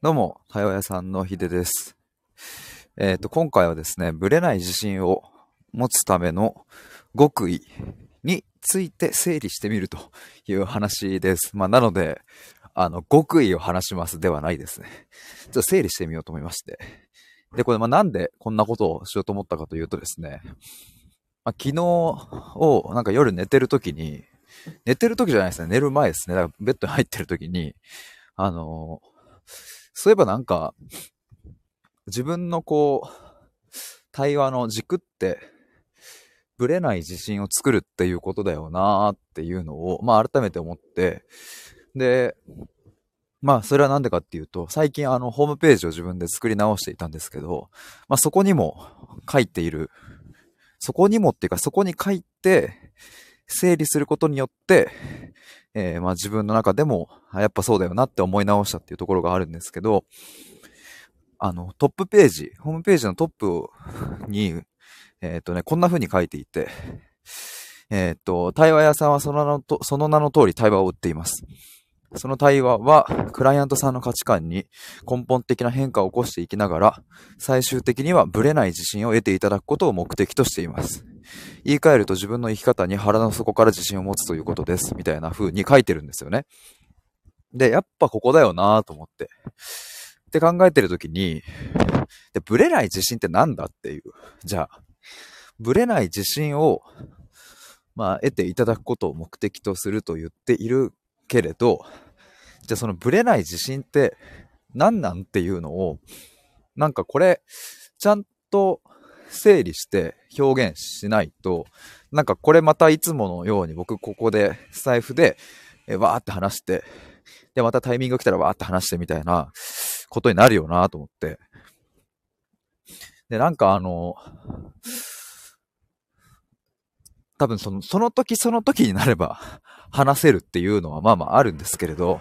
どうも、対話屋さんのひでです。えっ、と、今回はですね、ブレない自信を持つための極意について整理してみるという話です。まあ、なので、あの、極意を話しますではないですね。ちょっと整理してみようと思いまして。で、これ、まあ、なんでこんなことをしようと思ったかというとですね、まあ、昨日を、なんか夜寝てる時に、寝てる時じゃないですね、寝る前ですね。だからベッドに入ってる時に、あのそういえばなんか、自分のこう、対話の軸って、ぶれない自信を作るっていうことだよなーっていうのを、まあ改めて思って、で、まあそれはなんでかっていうと、最近あのホームページを自分で作り直していたんですけど、まあそこにも書いている、そこにもっていうかそこに書いて、整理することによって、えーまあ自分の中でも、やっぱそうだよなって思い直したっていうところがあるんですけど、あの、トップページ、ホームページのトップに、えっ、とね、こんな風に書いていて、えっ、と、対話屋さんはその名のと、その名の通り対話を売っています。その対話は、クライアントさんの価値観に根本的な変化を起こしていきながら、最終的にはブレない自信を得ていただくことを目的としています。言い換えると自分の生き方に腹の底から自信を持つということです。みたいな風に書いてるんですよね。で、やっぱここだよなと思って。って考えてるときに、で、ブレない自信ってなんだっていう。じゃあ、ブレない自信を、まあ、得ていただくことを目的とすると言っているけれど、じゃあそのブレない自信って何なんっていうのを、なんかこれ、ちゃんと整理して表現しないと、なんかこれまたいつものように僕ここでスタイフでえわーって話して、でまたタイミング来たらわーって話してみたいなことになるよなと思って。で、なんかあの、多分その、その時その時になれば話せるっていうのはまあまああるんですけれど、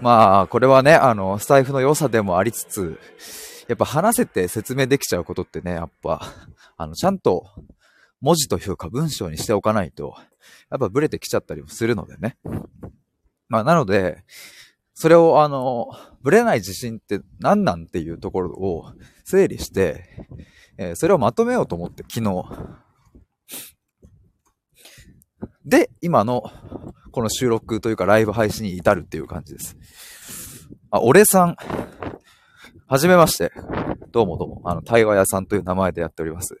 まあこれはね、あの、スタイフの良さでもありつつ、やっぱ話せて説明できちゃうことってね、やっぱ、あの、ちゃんと文字というか文章にしておかないと、やっぱブレてきちゃったりもするのでね。まあ、なので、それをあの、ブレない自信って何なんっていうところを整理して、えーそれをまとめようと思って昨日。で、今のこの収録というかライブ配信に至るっていう感じです。あ、俺さん。はじめまして。どうもどうも。あの、対話屋さんという名前でやっております。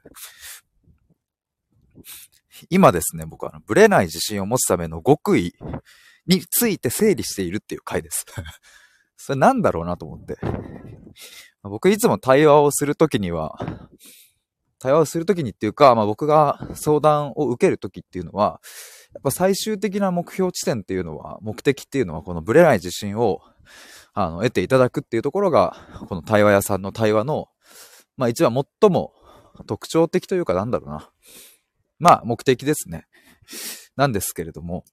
今ですね、僕はあのブレない自信を持つための極意について整理しているっていう回です。それなんだろうなと思って。僕いつも対話をするときには、対話をするときにっていうか、まあ僕が相談を受けるときっていうのは、やっぱ最終的な目標地点っていうのは、目的っていうのはこのブレない自信をあの得ていただくっていうところが、この対話屋さんの対話の、まあ一番最も特徴的というかなんだろうな。まあ目的ですね。なんですけれども、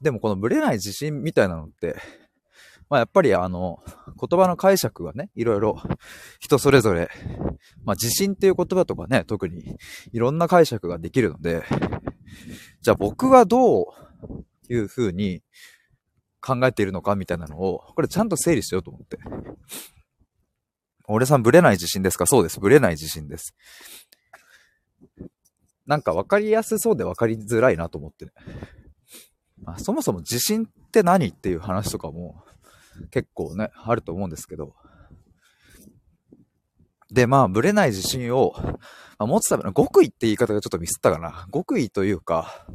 でもこのブレない自信みたいなのって、まあやっぱりあの、言葉の解釈がね、いろいろ人それぞれ、まあ自信っていう言葉とかね、特にいろんな解釈ができるので、じゃあ僕はどういうふうに考えているのかみたいなのを、これちゃんと整理しようと思って。俺さんブレない自信ですか？そうです。ブレない自信です。なんか分かりやすそうで分かりづらいなと思ってね。まあ、そもそも自信って何っていう話とかも結構ね、あると思うんですけど。で、まあ、ブレない自信を、まあ、持つための極意って言い方がちょっとミスったかな。極意というか、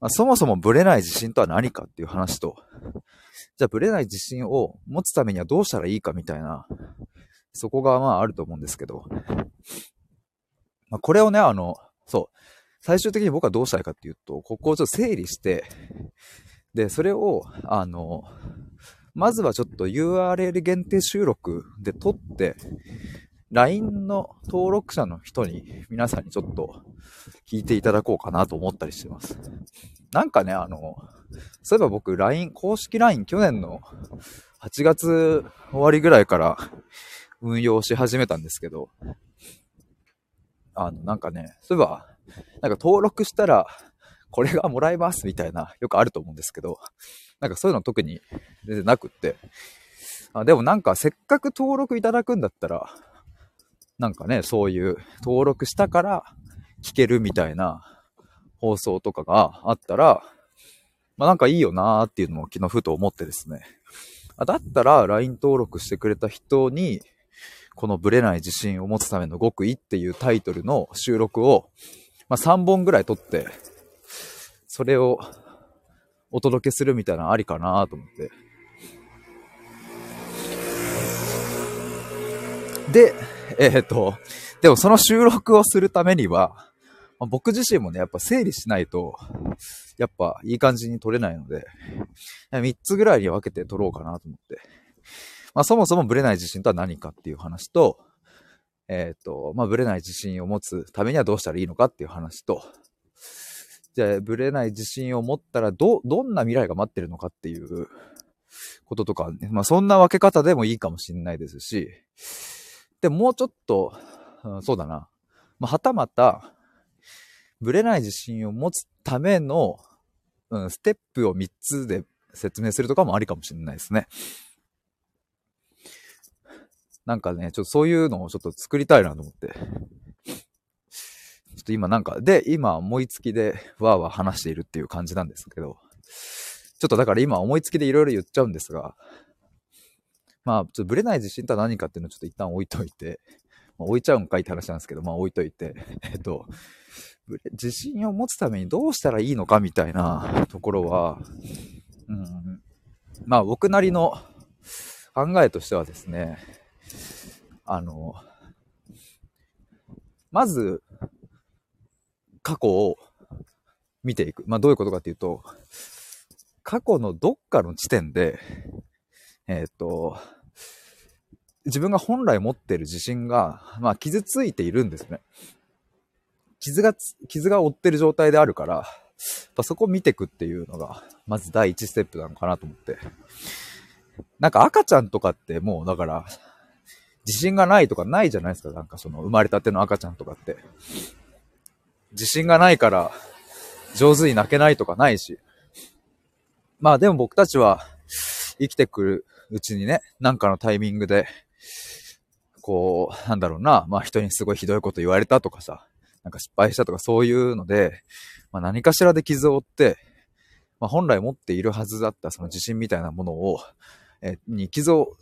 まあ、そもそもブレない自信とは何かっていう話と、じゃあブレない自信を持つためにはどうしたらいいかみたいな、そこがまああると思うんですけど、まあ、これをね、あの、そう、最終的に僕はどうしたいかっていうと、ここをちょっと整理して、で、それを、あの、まずはちょっと URL 限定収録で撮って、LINE の登録者の人に皆さんにちょっと聞いていただこうかなと思ったりしてます。なんかね、あの、そういえば僕 LINE、公式 LINE 去年の8月終わりぐらいから運用し始めたんですけど、あの、なんかね、そういえば、なんか登録したらこれがもらえますみたいな、よくあると思うんですけど、なんかそういうの特に全然なくって、あでもなんかせっかく登録いただくんだったら、なんかね、そういう登録したから聞けるみたいな放送とかがあったら、まあなんかいいよなーっていうのも昨日ふと思ってですね。あだったら LINE 登録してくれた人に、このブレない自信を持つための極意っていうタイトルの収録を、まあ3本ぐらい撮って、それをお届けするみたいなのありかなと思って。で、えっ、ー、と、でもその収録をするためには、ま、僕自身もね、やっぱ整理しないと、やっぱいい感じに撮れないので、3つぐらいに分けて撮ろうかなと思って。まあそもそもブレない自信とは何かっていう話と、えっ、ー、と、まあブレない自信を持つためにはどうしたらいいのかっていう話と、じゃあブレない自信を持ったらど、どんな未来が待ってるのかっていうこととか、ね、まあそんな分け方でもいいかもしれないですし、で、もうちょっと、うん、そうだな。まあ、はたまた、ぶれない自信を持つための、うん、ステップを3つで説明するとかもありかもしれないですね。なんかね、ちょっとそういうのをちょっと作りたいなと思って。ちょっと今なんか、で、今思いつきでわーわー話しているっていう感じなんですけど、ちょっとだから今思いつきでいろいろ言っちゃうんですが、まあ、ちょっとブレない自信とは何かっていうのをちょっと一旦置いといて、まあ、置いちゃうんかいって話なんですけど、まあ置いといて、えっと、自信を持つためにどうしたらいいのかみたいな ところは、うん、まあ僕なりの考えとしてはですね、あの、まず、過去を見ていく。まあどういうことかっていうと、過去のどっかの地点で、えっ、と、自分が本来持ってる自信が、まあ、傷ついているんですね。傷が、傷が負ってる状態であるから、そこを見ていくっていうのが、まず第一ステップなのかなと思って。なんか赤ちゃんとかってもう、だから、自信がないとかないじゃないですか。なんかその生まれたての赤ちゃんとかって。自信がないから上手に泣けないとかないし。まあでも僕たちは生きてくるうちにね、なんかのタイミングで、こう、なんだろうな、まあ人にすごいひどいこと言われたとかさ、なんか失敗したとかそういうので、まあ何かしらで傷を負って、まあ本来持っているはずだったその自信みたいなものを、えに傷を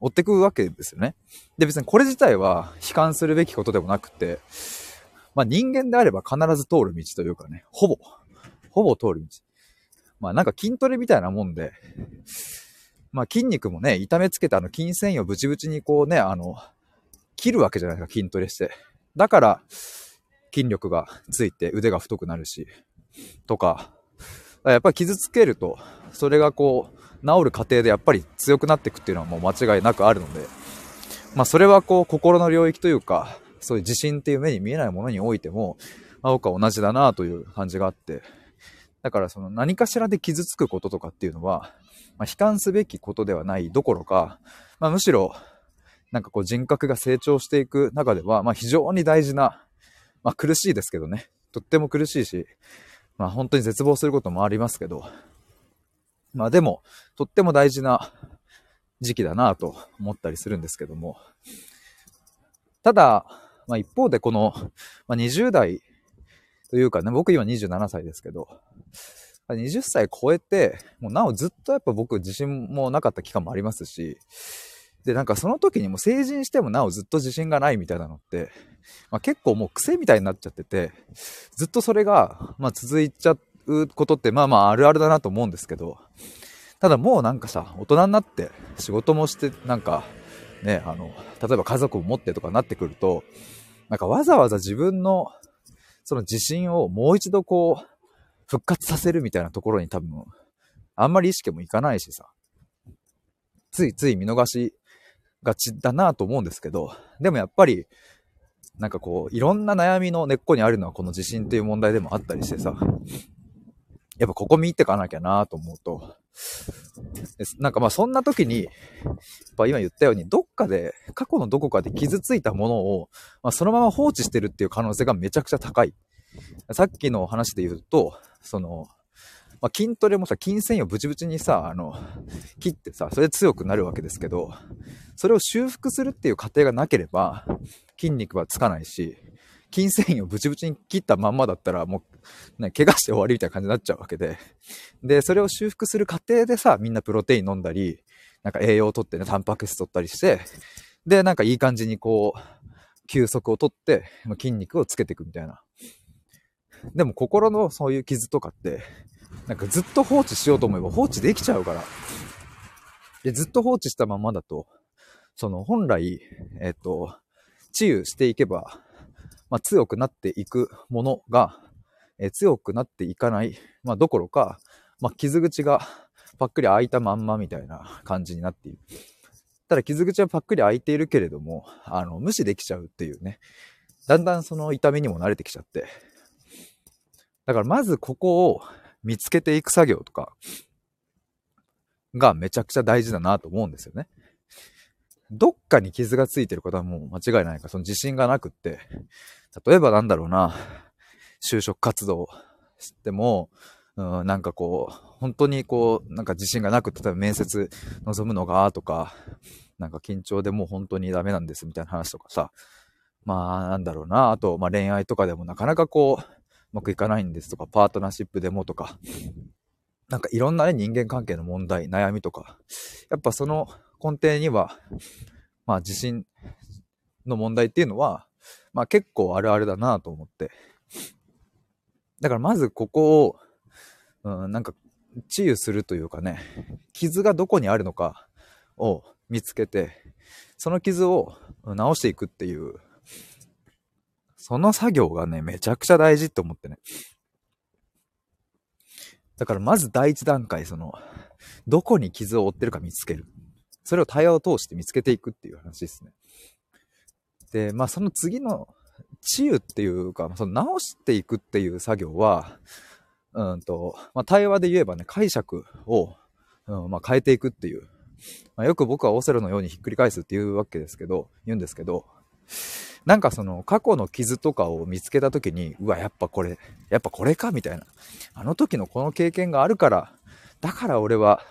負ってくわけですよね。で別にこれ自体は悲観するべきことでもなくて、まあ人間であれば必ず通る道というかね、ほぼ、ほぼ通る道。まあなんか筋トレみたいなもんで、まあ筋肉もね、痛めつけたあの筋繊維をブチブチにこうね、あの、切るわけじゃないですか、筋トレして。だから、筋力がついて腕が太くなるし、とか、やっぱり傷つけると、それがこう、治る過程でやっぱり強くなっていくっていうのはもう間違いなくあるので、まあそれはこう、心の領域というか、そういう自信っていう目に見えないものにおいても、まあ、僕は同じだなという感じがあって、だからその何かしらで傷つくこととかっていうのは、まあ、悲観すべきことではないどころか、まあ、むしろ、なんかこう人格が成長していく中では、まあ、非常に大事な、まあ、苦しいですけどね。とっても苦しいし、まあ、本当に絶望することもありますけど、まあでも、とっても大事な時期だなと思ったりするんですけども、ただ、まあ一方でこの、まあ、20代というかね、僕今27歳ですけど、20歳超えて、もうなおずっとやっぱ僕自信もなかった期間もありますし、で、なんかその時にも成人してもなおずっと自信がないみたいなのって、まあ、結構もう癖みたいになっちゃってて、ずっとそれが、まあ続いちゃうことってまあまああるあるだなと思うんですけど、ただもうなんかさ、大人になって仕事もして、なんかね、あの、例えば家族を持ってとかなってくると、なんかわざわざ自分のその自信をもう一度こう、復活させるみたいなところに多分、あんまり意識もいかないしさ、ついつい見逃しがちだなと思うんですけど、でもやっぱり、なんかこう、いろんな悩みの根っこにあるのはこの自信っていう問題でもあったりしてさ、やっぱここ見ってかなきゃなと思うと、なんかまあそんな時に、やっぱ今言ったように、どっかで、過去のどこかで傷ついたものを、まあ、そのまま放置してるっていう可能性がめちゃくちゃ高い。さっきの話で言うと、その、まあ、筋トレもさ、筋繊維をブチブチにさ、あの、切ってさ、それで強くなるわけですけど、それを修復するっていう過程がなければ、筋肉はつかないし、筋繊維をブチブチに切ったまんまだったら、もう、ね、怪我して終わりみたいな感じになっちゃうわけで。で、それを修復する過程でさ、みんなプロテイン飲んだり、なんか栄養をとってね、タンパク質取ったりして、で、なんかいい感じにこう、休息をとって、筋肉をつけていくみたいな。でも心のそういう傷とかって、なんかずっと放置しようと思えば放置できちゃうから。で、ずっと放置したままだと、その本来、えっ、と、治癒していけば、まあ、強くなっていくものが、えー、強くなっていかない、まあ、どころか、まあ、傷口がパックリ開いたまんまみたいな感じになっている。ただ傷口はパックリ開いているけれども、あの、無視できちゃうっていうね。だんだんその痛みにも慣れてきちゃって。だからまずここを見つけていく作業とかがめちゃくちゃ大事だなと思うんですよね。どっかに傷がついてることはもう間違いないか、その自信がなくって、例えばなんだろうな、就職活動しても、うん、なんかこう、本当にこう、なんか自信がなくて、例えば面接望むのが、とか、なんか緊張でもう本当にダメなんですみたいな話とかさ、まあなんだろうな、あと、まあ恋愛とかでもなかなかこ、うまくいかないんですとか、パートナーシップでもとか、なんかいろんなね、人間関係の問題、悩みとか、やっぱその根底には、まあ自信の問題っていうのは、まあ結構あるあるだなと思って。だからまずここを、うん、なんか治癒するというかね、傷がどこにあるのかを見つけて、その傷を治していくっていう、その作業がね、めちゃくちゃ大事って思ってね。だからまず第一段階、その、どこに傷を負ってるか見つける。それを対話を通して見つけていくっていう話ですね。で、まあその次の治癒っていうか、その直していくっていう作業は、うんと、まあ対話で言えばね、解釈を、うん、まあ変えていくっていう。まあ、よく僕はオセロのようにひっくり返すっていうわけですけど、言うんですけど、なんかその過去の傷とかを見つけた時に、うわ、やっぱこれ、やっぱこれかみたいな。あの時のこの経験があるから、だから俺は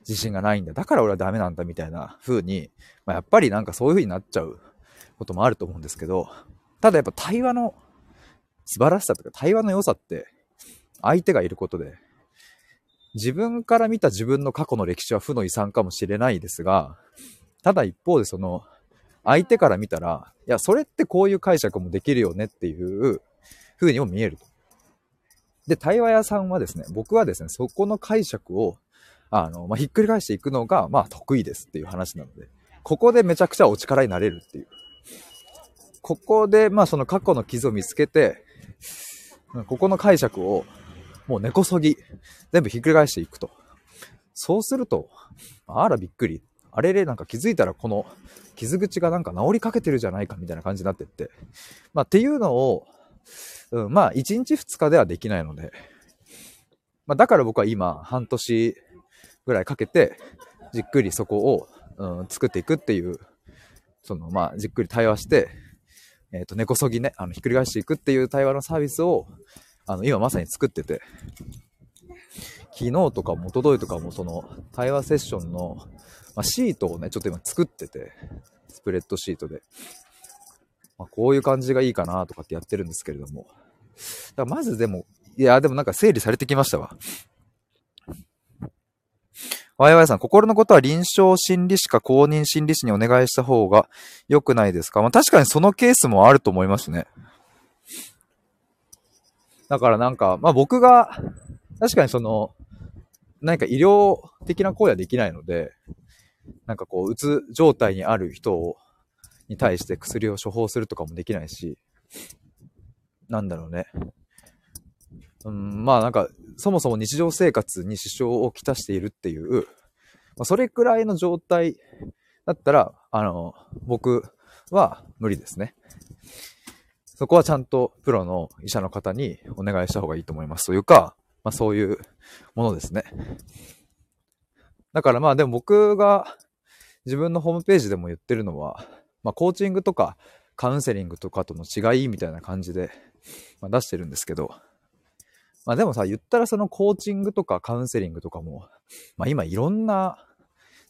自信がないんだ。だから俺はダメなんだみたいな風に、まあ、やっぱりなんかそういう風になっちゃうこともあると思うんですけど、ただやっぱ対話の素晴らしさとか対話の良さって相手がいることで、自分から見た自分の過去の歴史は負の遺産かもしれないですが、ただ一方でその相手から見たら、いや、それってこういう解釈もできるよねっていう風にも見えると。で、対話屋さんはですね、僕はですね、そこの解釈を、あの、まあ、ひっくり返していくのが、まあ、得意ですっていう話なので、ここでめちゃくちゃお力になれるっていう。ここで、まあ、その過去の傷を見つけて、ここの解釈を、もう根こそぎ、全部ひっくり返していくと。そうすると、あらびっくり。あれれなんか気づいたらこの傷口がなんか治りかけてるじゃないかみたいな感じになってって。まあっていうのを、うん、まあ、1日2日ではできないので、まあ、だから僕は今、半年ぐらいかけて、じっくりそこを、うん、作っていくっていう、その、まあ、じっくり対話して、えっ、ー、と、根こそぎね、あの、ひっくり返していくっていう対話のサービスを、あの、今まさに作ってて、昨日とかも、おとといとかも、その、対話セッションの、まあ、シートをね、ちょっと今作ってて、スプレッドシートで。まあ、こういう感じがいいかなとかってやってるんですけれども。だからまずでも、いや、でもなんか整理されてきましたわ。わいわいさん、心のことは臨床心理士か公認心理士にお願いした方が良くないですか？まあ確かにそのケースもあると思いますね。だからなんか、まあ僕が、確かにその、何か医療的な行為はできないので、なんかこう、うつ状態にある人をに対して薬を処方するとかもできないし、なんだろうね。うん、まあなんか、そもそも日常生活に支障をきたしているっていう、まあ、それくらいの状態だったら、あの、僕は無理ですね。そこはちゃんとプロの医者の方にお願いした方がいいと思います。というか、まあそういうものですね。だからまあでも僕が自分のホームページでも言ってるのは、まあ、コーチングとかカウンセリングとかとの違いみたいな感じで、まあ、出してるんですけど、まあでもさ、言ったらそのコーチングとかカウンセリングとかも、まあ今いろんな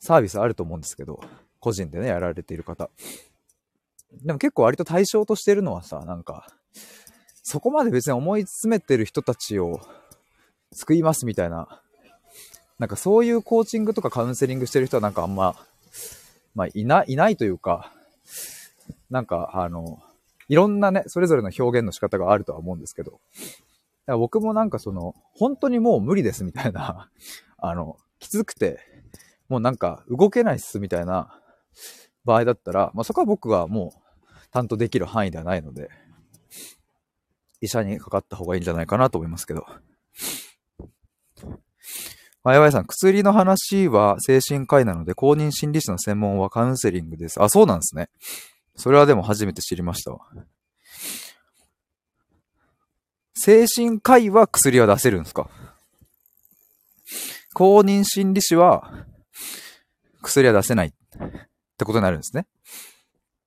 サービスあると思うんですけど、個人でね、やられている方。でも結構割と対象としてるのはさ、なんか、そこまで別に思い詰めてる人たちを救いますみたいな、なんかそういうコーチングとかカウンセリングしてる人はなんかあんま、まあいない、いないというか、なんかあの、いろんなね、それぞれの表現の仕方があるとは思うんですけど、僕もなんかその、本当にもう無理ですみたいな、あの、きつくて、もうなんか動けないっすみたいな場合だったら、まあそこは僕がもう担当できる範囲ではないので、医者にかかった方がいいんじゃないかなと思いますけど。あやばいさん、薬の話は精神科医なので、公認心理師の専門はカウンセリングです。あ、そうなんですね。それはでも初めて知りましたわ。精神科医は薬は出せるんですか？公認心理師は薬は出せないってことになるんですね。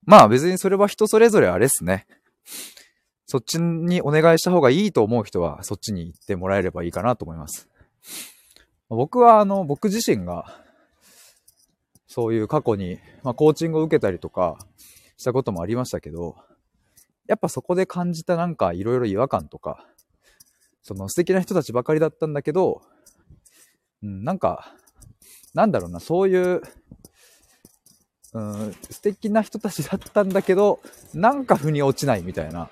まあ別にそれは人それぞれあれっすね。そっちにお願いした方がいいと思う人はそっちに行ってもらえればいいかなと思います。僕はあの、僕自身がそういう過去に、まあ、コーチングを受けたりとかしたこともありましたけど、やっぱそこで感じたなんかいろいろ違和感とか、その素敵な人たちばかりだったんだけど、うん、なんか、なんだろうな、そういう、うん、素敵な人たちだったんだけど、なんか腑に落ちないみたいな、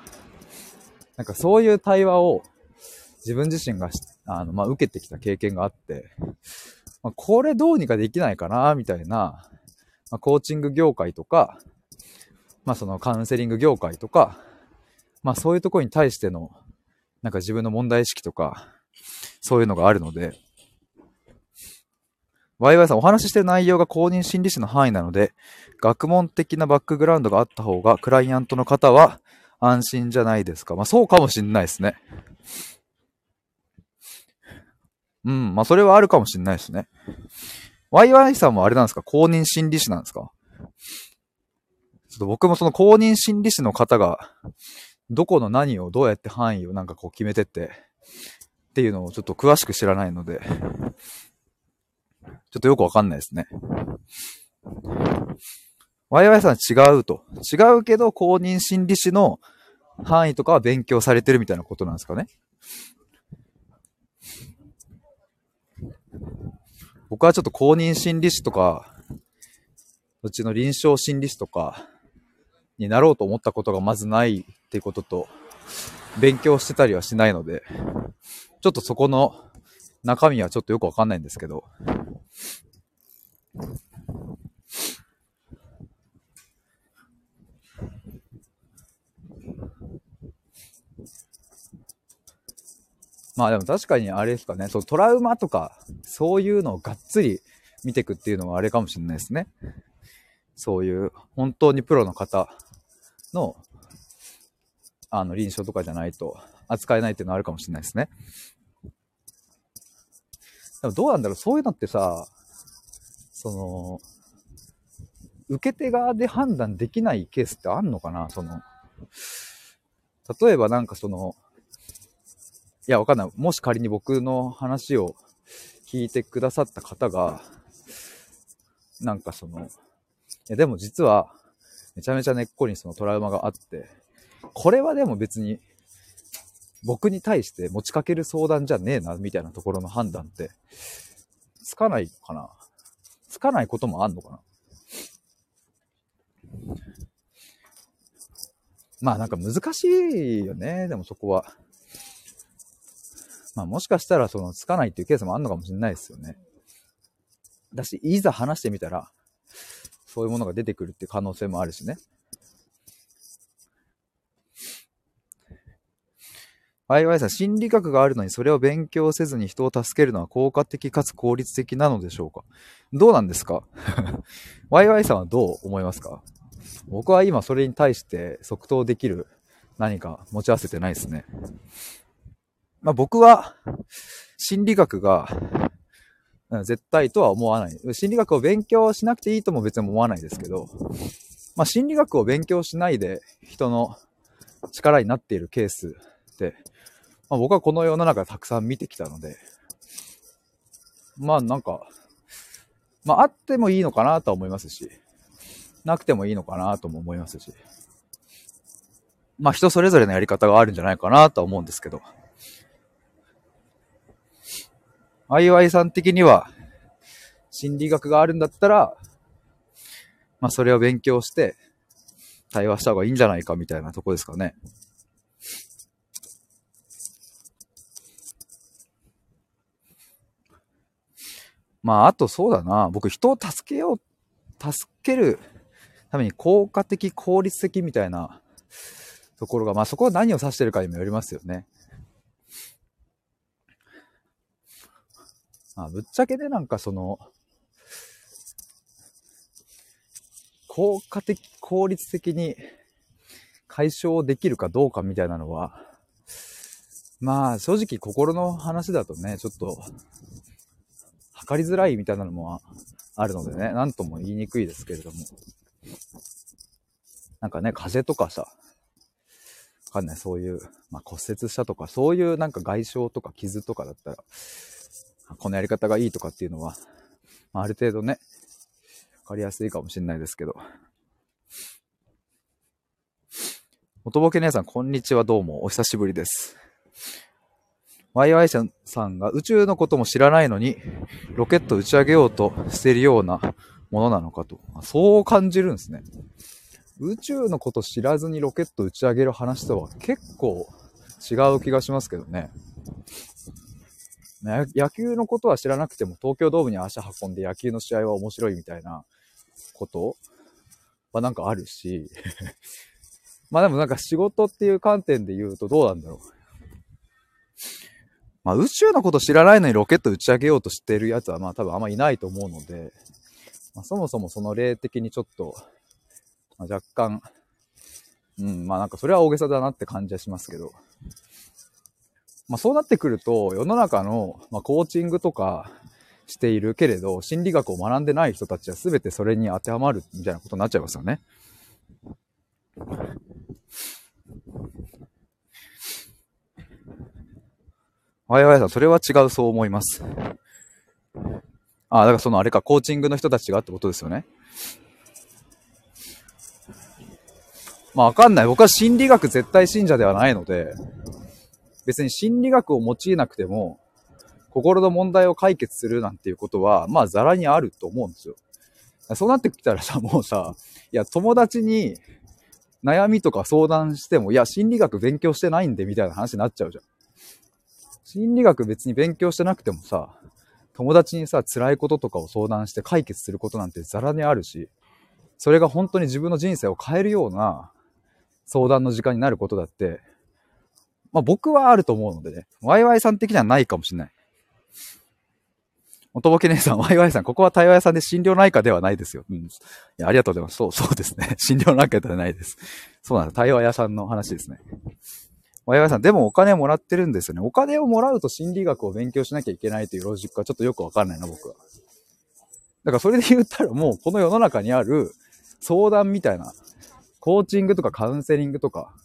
なんかそういう対話を自分自身が、あの、まあ、受けてきた経験があって、まあ、これどうにかできないかな、みたいな、まあ、コーチング業界とか、まあ、そのカウンセリング業界とか、まあ、そういうところに対しての、なんか自分の問題意識とか、そういうのがあるので、ワイワイさん、お話ししてる内容が公認心理師の範囲なので、学問的なバックグラウンドがあった方が、クライアントの方は安心じゃないですか。まあそうかもしんないですね。うん、まあそれはあるかもしんないですね。ワイワイさんもあれなんですか？公認心理師なんですか？ちょっと僕もその公認心理師の方が、どこの何をどうやって範囲をなんかこう決めてって、っていうのをちょっと詳しく知らないので、ちょっとよくわかんないですね。ワイワイさん違うと。違うけど、公認心理師の範囲とかは勉強されてるみたいなことなんですかね？僕はちょっと公認心理師とか、うちの臨床心理師とかになろうと思ったことがまずないっていうことと、勉強してたりはしないので、ちょっとそこの中身はちょっとよくわかんないんですけど、まあでも確かにあれですかね、そうトラウマとか、そういうのをがっつり見ていくっていうのはあれかもしれないですね。そういう本当にプロの方の、あの、臨床とかじゃないと扱えないっていうのはあるかもしれないですね。でもどうなんだろうそういうのってさ、その、受け手側で判断できないケースってあんのかなその、例えばなんかその、いや、わかんない。もし仮に僕の話を聞いてくださった方が、なんかその、いやでも実は、めちゃめちゃ根っこにそのトラウマがあって、これはでも別に、僕に対して持ちかける相談じゃねえな、みたいなところの判断って、つかないかなつかないこともあんのかなまあなんか難しいよね、でもそこは。まあもしかしたらそのつかないっていうケースもあるのかもしれないですよね。だし、いざ話してみたら、そういうものが出てくるっていう可能性もあるしね。ワイワイさん、心理学があるのにそれを勉強せずに人を助けるのは効果的かつ効率的なのでしょうか？どうなんですか？ワイワイさんはどう思いますか？僕は今それに対して即答できる何か持ち合わせてないですね。まあ僕は心理学が絶対とは思わない。心理学を勉強しなくていいとも別に思わないですけど、まあ心理学を勉強しないで人の力になっているケースってまあ僕はこの世の中たくさん見てきたので、まあなんか、まああってもいいのかなとは思いますし、なくてもいいのかなとも思いますし、まあ人それぞれのやり方があるんじゃないかなとは思うんですけど、あいわいさん的には、心理学があるんだったら、まあそれを勉強して、対話した方がいいんじゃないかみたいなとこですかね。まあ、あとそうだな。僕、人を助けよう、助けるために効果的、効率的みたいなところが、まあそこは何を指してるかにもよりますよね。まあ、ぶっちゃけでなんかその、効果的、効率的に解消できるかどうかみたいなのは、まあ正直心の話だとね、ちょっと測りづらいみたいなのもあるのでね、なんとも言いにくいですけれども。なんかね、風邪とかさ、わかんない、そういう、まあ、骨折したとか、そういうなんか外傷とか傷とかだったら、このやり方がいいとかっていうのは、あ、る程度ね、わかりやすいかもしれないですけど。おとぼけ姉さん、こんにちは、どうも、お久しぶりです。ワイワイさんが宇宙のことも知らないのに、ロケット打ち上げようとしてるようなものなのかと。そう感じるんですね。宇宙のこと知らずにロケット打ち上げる話とは結構違う気がしますけどね。野球のことは知らなくても東京ドームに足運んで野球の試合は面白いみたいなこと？はなんかあるし。まあでもなんか仕事っていう観点で言うとどうなんだろう。まあ宇宙のこと知らないのにロケット打ち上げようとしてるやつはまあ多分あんまいないと思うので、まあ、そもそもその例的にちょっと、まあ、若干、うん、まあなんかそれは大げさだなって感じはしますけど、まあそうなってくると世の中の、まあ、コーチングとかしているけれど、心理学を学んでない人たちは全てそれに当てはまるみたいなことになっちゃいますよね。わいわいさん、それは違うそう思います。ああ、だからそのあれか、コーチングの人たちがってことですよね。まあわかんない。僕は心理学絶対信者ではないので、別に心理学を用いなくても、心の問題を解決するなんていうことは、まあザラにあると思うんですよ。そうなってきたらさ、もうさ、いや、友達に悩みとか相談しても、いや、心理学勉強してないんで、みたいな話になっちゃうじゃん。心理学別に勉強してなくてもさ、友達にさ、辛いこととかを相談して解決することなんてザラにあるし、それが本当に自分の人生を変えるような相談の時間になることだって、まあ僕はあると思うのでね、ワイワイさん的にはないかもしれない。おとぼけ姉さん、ワイワイさん、ここは対話屋さんで心療内科ではないですよ。うん。いや、ありがとうございます。そう、そうですね。心療内科ではないです。そうなんです。対話屋さんの話ですね。ワイワイさん、でもお金もらってるんですよね。お金をもらうと心理学を勉強しなきゃいけないというロジックはちょっとよくわかんないな、僕は。だからそれで言ったらもうこの世の中にある相談みたいな、コーチングとかカウンセリングとか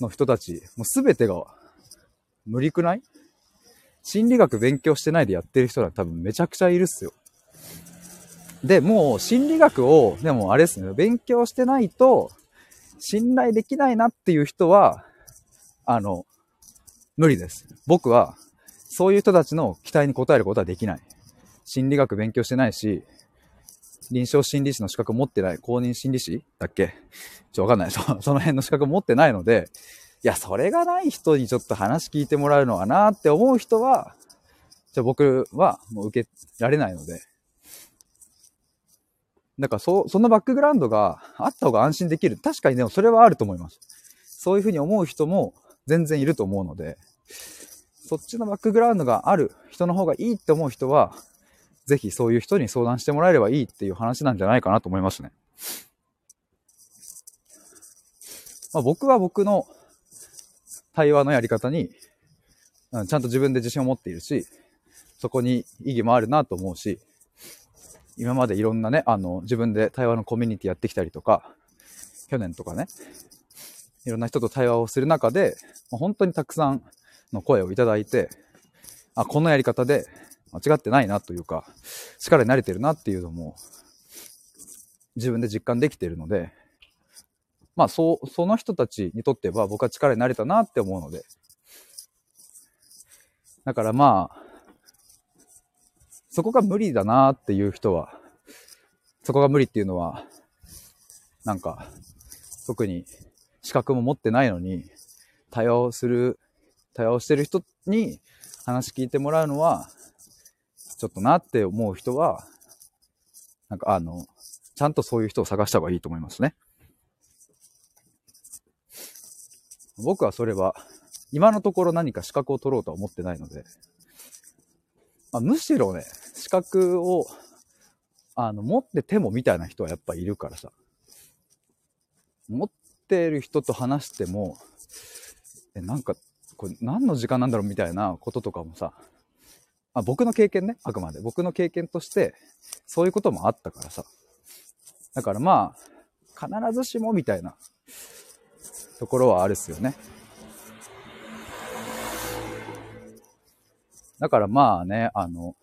の人たち、もうすべてが無理くない？心理学勉強してないでやってる人は多分めちゃくちゃいるっすよ。で、もう心理学を、でもあれですね、勉強してないと信頼できないなっていう人は、あの、無理です。僕は、そういう人たちの期待に応えることはできない。心理学勉強してないし、臨床心理士の資格持ってない、公認心理士だっけ？ちょ、わかんない。そその辺の資格持ってないので、いや、それがない人にちょっと話聞いてもらうのはなって思う人は、じゃ僕はもう受けられないので。だからそ、そのバックグラウンドがあった方が安心できる。確かにでもそれはあると思います。そういうふうに思う人も全然いると思うので、そっちのバックグラウンドがある人の方がいいって思う人は、ぜひそういう人に相談してもらえればいいっていう話なんじゃないかなと思いますね。まあ、僕は僕の対話のやり方に、うん、ちゃんと自分で自信を持っているし、そこに意義もあるなと思うし、今までいろんなね、あの、自分で対話のコミュニティやってきたりとか、去年とかね、いろんな人と対話をする中で、本当にたくさんの声をいただいて、あ、このやり方で間違ってないなというか、力になれてるなっていうのも、自分で実感できているので、まあ、そう、その人たちにとっては僕は力になれたなって思うので、だからまあ、そこが無理だなっていう人は、そこが無理っていうのは、なんか、特に資格も持ってないのに、対応する、対応してる人に話聞いてもらうのは、ちょっとなって思う人は、なんかあの、ちゃんとそういう人を探した方がいいと思いますね。僕はそれは、今のところ何か資格を取ろうとは思ってないので、まあ、むしろね、資格を、あの、持っててもみたいな人はやっぱいるからさ。持ってる人と話しても、え、なんか、これ何の時間なんだろうみたいなこととかもさ、まあ僕の経験ね、あくまで。僕の経験として、そういうこともあったからさ。だからまあ、必ずしもみたいなところはあるっすよね。だからまあね、あの、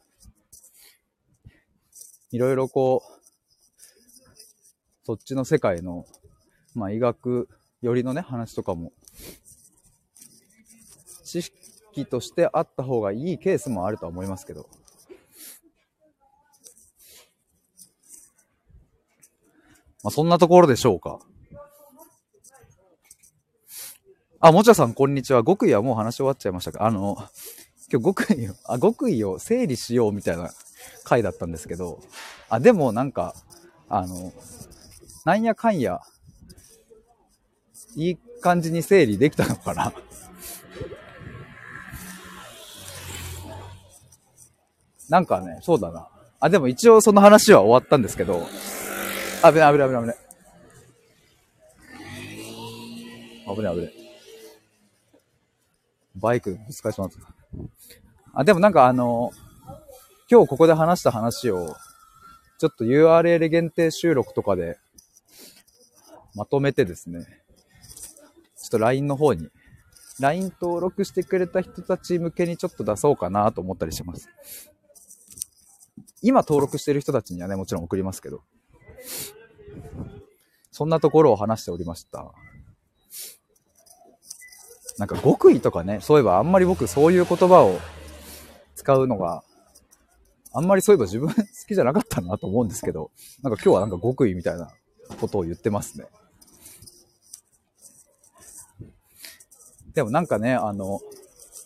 いろいろこう、そっちの世界の、まあ医学寄りのね、話とかも、知識機としてあった方がいいケースもあるとは思いますけど、まあそんなところでしょうか。あ、もちゃさん、こんにちは。極意はもう話し終わっちゃいましたかあの、今日極意を、あ、極意を整理しようみたいな回だったんですけど、あ、でもなんか、あの、なんやかんや、いい感じに整理できたのかな。なんかね、そうだな。あ、でも一応その話は終わったんですけど、あ危ない危ない危ない危ない。危ない危ない。バイクぶつかりそうなった。あ、でもなんかあの、今日ここで話した話を、ちょっと URL 限定収録とかで、まとめてですね、ちょっと LINE の方に、LINE 登録してくれた人たち向けにちょっと出そうかなと思ったりします。今登録してる人たちにはね、もちろん送りますけど、そんなところを話しておりました。なんか極意とかね、そういえばあんまり僕そういう言葉を使うのが、あんまりそういえば自分 好きじゃなかったなと思うんですけど、なんか今日はなんか極意みたいなことを言ってますね。でもなんかね、あの、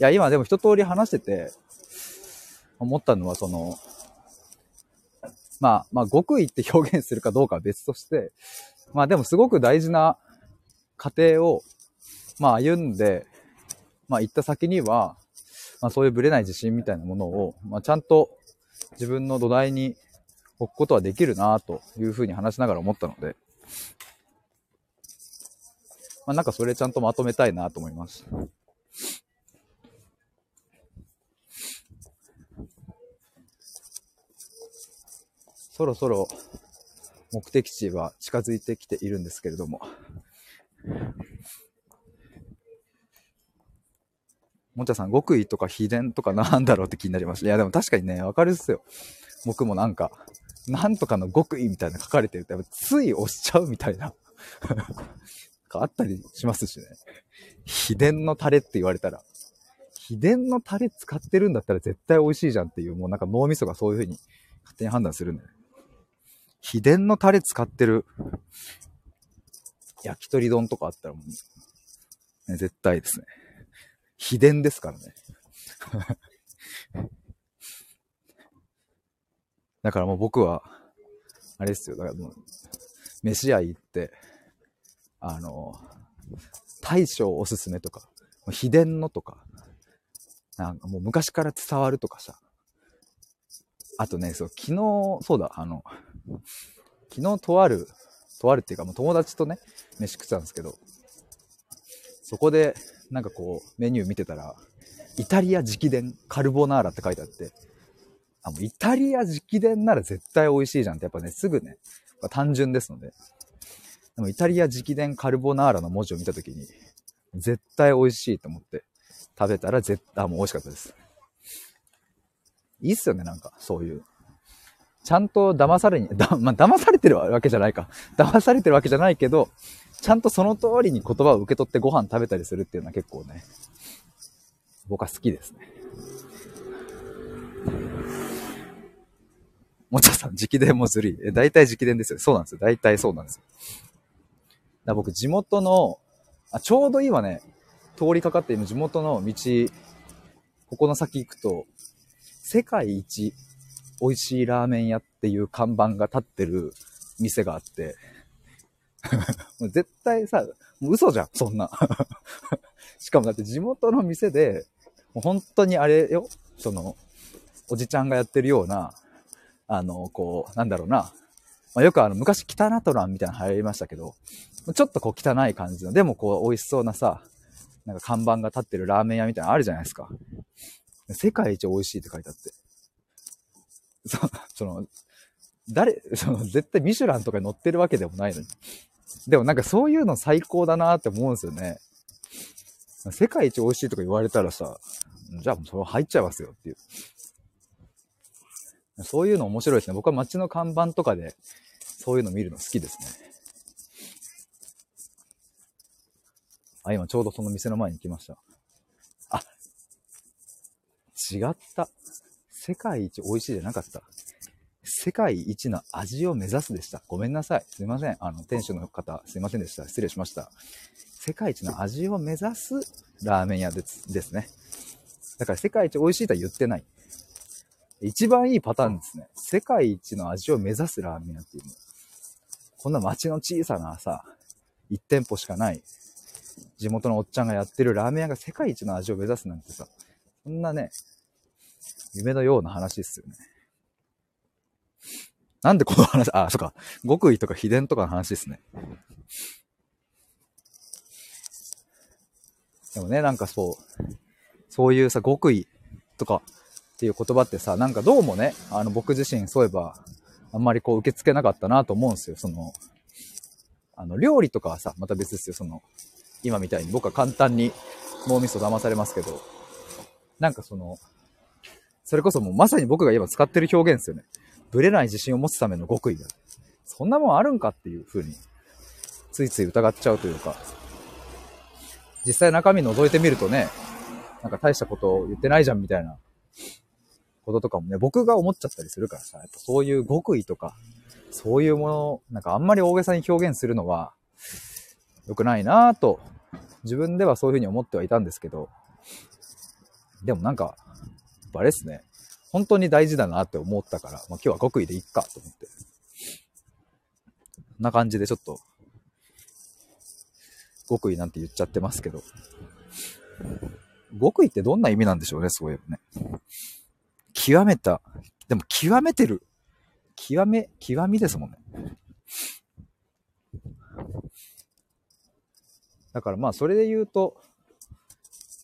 いや今でも一通り話してて、思ったのはその、まあ、まあ、極意って表現するかどうかは別として、まあでもすごく大事な過程をまあ歩んで、まあ行った先には、まあそういうブレない自信みたいなものを、まあちゃんと自分の土台に置くことはできるなというふうに話しながら思ったので、まあなんかそれちゃんとまとめたいなと思います。そろそろ目的地は近づいてきているんですけれども、もちゃさん、極意とか秘伝とかなんだろうって気になりました。いや、でも確かにね、わかるっすよ。僕もなんか、なんとかの極意みたいな書かれてると、つい押しちゃうみたいなあったりしますしね。秘伝のタレって言われたら、秘伝のタレ使ってるんだったら絶対美味しいじゃんっていう、もうなんか脳みそがそういう風に勝手に判断するんだよね。秘伝のタレ使ってる焼き鳥丼とかあったらもう、ね、絶対ですね。秘伝ですからね。だからもう僕は、あれですよ。だからもう、飯屋行って、あの、大将おすすめとか、秘伝のとか、なんかもう昔から伝わるとかさ。あとね、そう、昨日、そうだ、あの、昨日とある、とあるっていうかもう友達とね、飯食ってたんですけど、そこで、なんかこう、メニュー見てたら、イタリア直伝カルボナーラって書いてあって、あ、もうイタリア直伝なら絶対美味しいじゃんって、やっぱね、すぐね、単純ですので。でもイタリア直伝カルボナーラの文字を見たときに、絶対美味しいと思って食べたら絶対、あ、もう美味しかったです。いいっすよね、なんか、そういう。ちゃんと騙されに、だ、まあ、騙されてるわけじゃないか。騙されてるわけじゃないけど、ちゃんとその通りに言葉を受け取ってご飯食べたりするっていうのは結構ね、僕は好きですね。もちゃさん、直伝もずるい。え、大体直伝ですよ。そうなんですよ。大体そうなんですよ。だ僕、地元の、あ、ちょうど今ね、通りかかって今地元の道、ここの先行くと、世界一美味しいラーメン屋っていう看板が立ってる店があって もう絶対さ、もう嘘じゃん、そんな しかもだって地元の店で、もう本当にあれよ、その、おじちゃんがやってるような、あの、こう、なんだろうな。まあ、よくあの、昔、北ナトランみたいなの流行りましたけど、ちょっとこう汚い感じの、でもこう、美味しそうなさ、なんか看板が立ってるラーメン屋みたいなのあるじゃないですか。世界一美味しいって書いてあって。そ その、誰、その、絶対ミシュランとかに載ってるわけでもないのに。でもなんかそういうの最高だなって思うんですよね。世界一美味しいとか言われたらさ、じゃあもうそれ入っちゃいますよっていう。そういうの面白いですね。僕は街の看板とかでそういうの見るの好きですね。あ、今ちょうどその店の前に来ました。あ、違った。世界一美味しいじゃなかった。世界一の味を目指すでした。ごめんなさい。すいません。あの、店主の方、すいませんでした。失礼しました。世界一の味を目指すラーメン屋ですですね。だから世界一美味しいとは言ってない。一番いいパターンですね。世界一の味を目指すラーメン屋っていうの。こんな街の小さなさ、1店舗しかない、地元のおっちゃんがやってるラーメン屋が世界一の味を目指すなんてさ、そんなね、夢のような話ですよね。なんでこの話、あ、そっか、極意とか秘伝とかの話ですね。でもね、なんかそう、そういうさ、極意とかっていう言葉ってさ、なんかどうもね、あの僕自身そういえば、あんまりこう受け付けなかったなと思うんですよ。その、あの、料理とかはさ、また別ですよ。その、今みたいに僕は簡単に脳みそ騙されますけど、なんかその、それこそもうまさに僕が今使ってる表現ですよね。ブレない自信を持つための極意だ。そんなもんあるんかっていう風に、ついつい疑っちゃうというか、実際中身覗いてみるとね、なんか大したことを言ってないじゃんみたいなこととかもね、僕が思っちゃったりするからさ、やっぱそういう極意とか、そういうもの、なんかあんまり大げさに表現するのは、良くないなぁと、自分ではそういうふうに思ってはいたんですけど、でもなんか、あれですね。本当に大事だなって思ったから、まあ、今日は極意でいっかと思って。こんな感じでちょっと、極意なんて言っちゃってますけど。極意ってどんな意味なんでしょうね、そういえばね。極めた。でも極めてる。極め、極みですもんね。だからまあそれで言うと、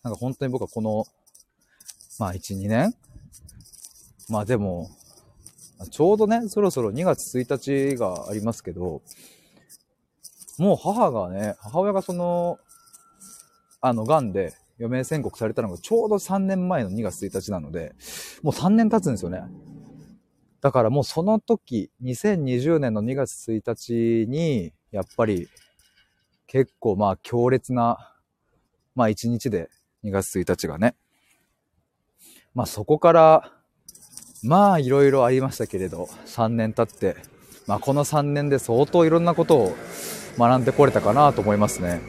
なんか本当に僕はこのまあ1、2年まあでも、ちょうどね、そろそろ2月1日がありますけど、もう母がね、母親がその、あの、癌で余命宣告されたのがちょうど3年前の2月1日なので、もう3年経つんですよね。だからもうその時、2020年の2月1日に、やっぱり結構まあ強烈な、まあ1日で2月1日がね、まあそこから、まあいろいろありましたけれど、3年経って、まあこの3年で相当いろんなことを学んでこれたかなと思いますね。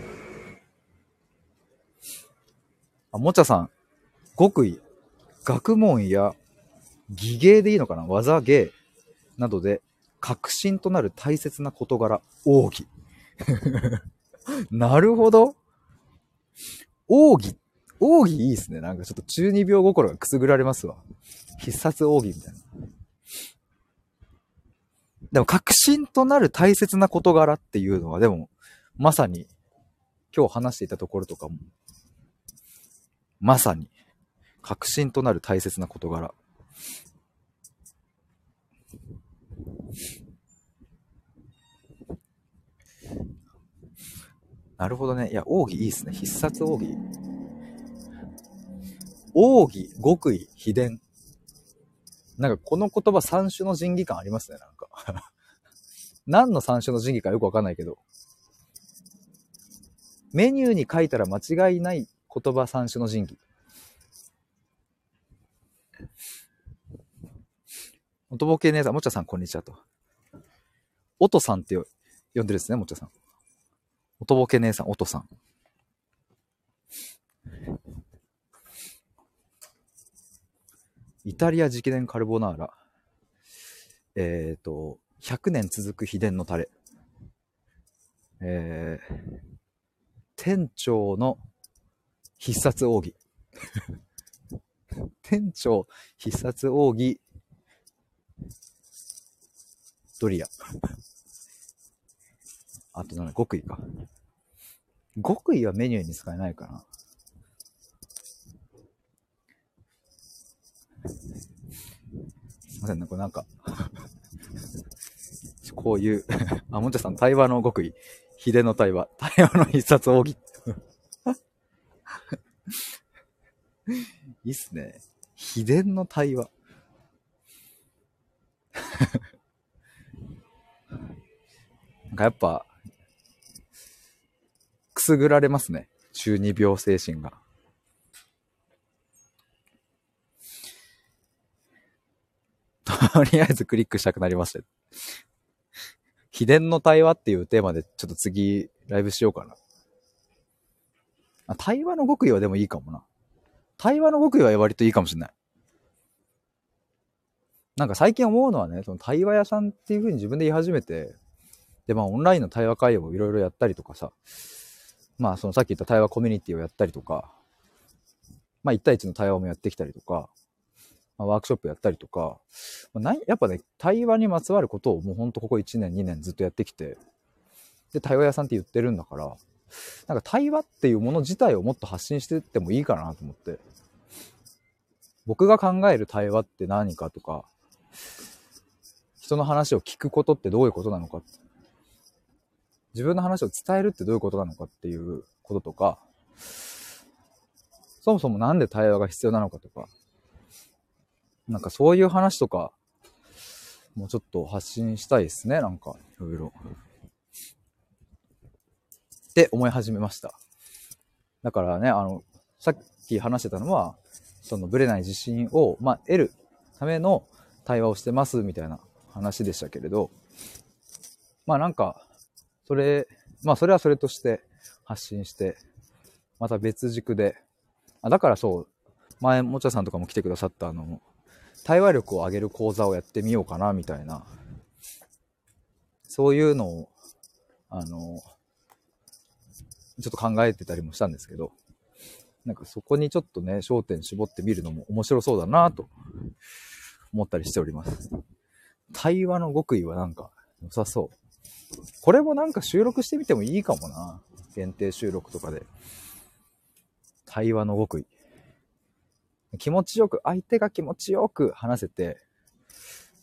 あ、もちゃさん、極意、学問や技芸でいいのかな？技芸などで革新となる大切な事柄、奥義。なるほど。奥義っ奥義いいっすね。なんかちょっと中二病心がくすぐられますわ。必殺奥義みたいな。でも、確信となる大切な事柄っていうのは、でも、まさに、今日話していたところとかも、まさに、確信となる大切な事柄。なるほどね。いや、奥義いいっすね。必殺奥義。奥義、極意、秘伝。なんかこの言葉三種の神器感ありますね、なんか。何の三種の神器かよくわかんないけど。メニューに書いたら間違いない言葉三種の神器。おとぼけ姉さん、もちゃさん、こんにちはと。おとさんって呼んでるんですね、もちゃさん。おとぼけ姉さん、おとさん。イタリア直伝カルボナーラ。えっ、ー、と、100年続く秘伝のタレ。えー、店長の必殺奥義。店長必殺奥義ドリア。あとなんだ、極意か。極意はメニューに使えないかな。すいませんね、これなんか こういう あ、もんちゃさん、対話の極意。秘伝の対話。対話の必殺奥義。いいっすね。秘伝の対話。なんかやっぱ、くすぐられますね。中二病精神が。とりあえずクリックしたくなりました。秘伝の対話っていうテーマでちょっと次ライブしようかな。あ対話の極意はでもいいかもな。対話の極意は割といいかもしれない。なんか最近思うのはね、その対話屋さんっていう風に自分で言い始めて、で、まあオンラインの対話会をいろいろやったりとかさ、まあそのさっき言った対話コミュニティをやったりとか、まあ1対1の対話もやってきたりとか、ま、ワークショップやったりとか、まあ、やっぱね、対話にまつわることをもうほんとここ1年2年ずっとやってきて、で、対話屋さんって言ってるんだから、なんか対話っていうもの自体をもっと発信してってもいいかなと思って。僕が考える対話って何かとか、人の話を聞くことってどういうことなのか。自分の話を伝えるってどういうことなのかっていうこととか、そもそもなんで対話が必要なのかとか、なんかそういう話とか、もうちょっと発信したいですね、なんか、いろいろ。って思い始めました。だからね、あの、さっき話してたのは、そのブレない自信を、まあ、得るための対話をしてますみたいな話でしたけれど、まあなんか、それ、まあそれはそれとして発信して、また別軸で、あだからそう、前、もちゃさんとかも来てくださったあの、対話力を上げる講座をやってみようかなみたいな、そういうのを、あの、ちょっと考えてたりもしたんですけど、なんかそこにちょっとね、焦点絞ってみるのも面白そうだなと思ったりしております。対話の極意はなんか良さそう。これもなんか収録してみてもいいかもな。限定収録とかで。対話の極意。気持ちよく、相手が気持ちよく話せて、